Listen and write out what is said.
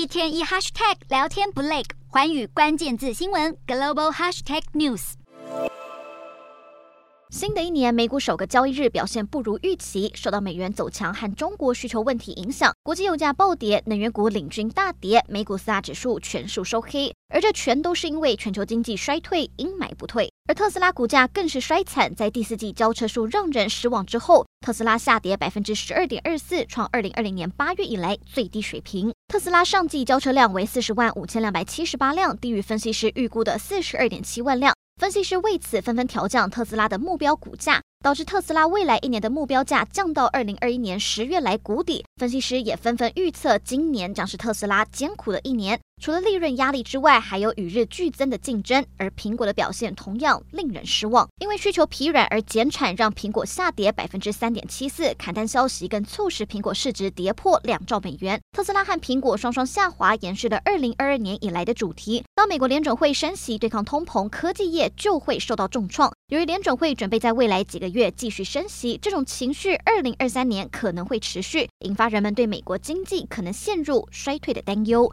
一天一 hashtag 聊天不累，环宇关键字新闻 global hashtag news。新的一年，美股首个交易日表现不如预期，受到美元走强和中国需求问题影响，国际油价暴跌，能源股领军大跌，美股四大指数全数收黑，而这全都是因为全球经济衰退，阴霾不退。而特斯拉股价更是衰惨，在第四季交车数让人失望之后，特斯拉下跌百分之十二点二四，创二零二零年八月以来最低水平。特斯拉上季交车量为四十万五千两百七十八辆，低于分析师预估的四十二点七万辆。分析师为此纷纷调降特斯拉的目标股价，导致特斯拉未来一年的目标价降到二零二一年十月来谷底。分析师也纷纷预测，今年将是特斯拉艰苦的一年。除了利润压力之外，还有与日俱增的竞争，而苹果的表现同样令人失望。因为需求疲软而减产，让苹果下跌百分之三点七四。砍单消息更促使苹果市值跌破两兆美元。特斯拉和苹果双双下滑，延续了二零二二年以来的主题。当美国联准会升息对抗通膨，科技业就会受到重创。由于联准会准备在未来几个月继续升息，这种情绪二零二三年可能会持续，引发人们对美国经济可能陷入衰退的担忧。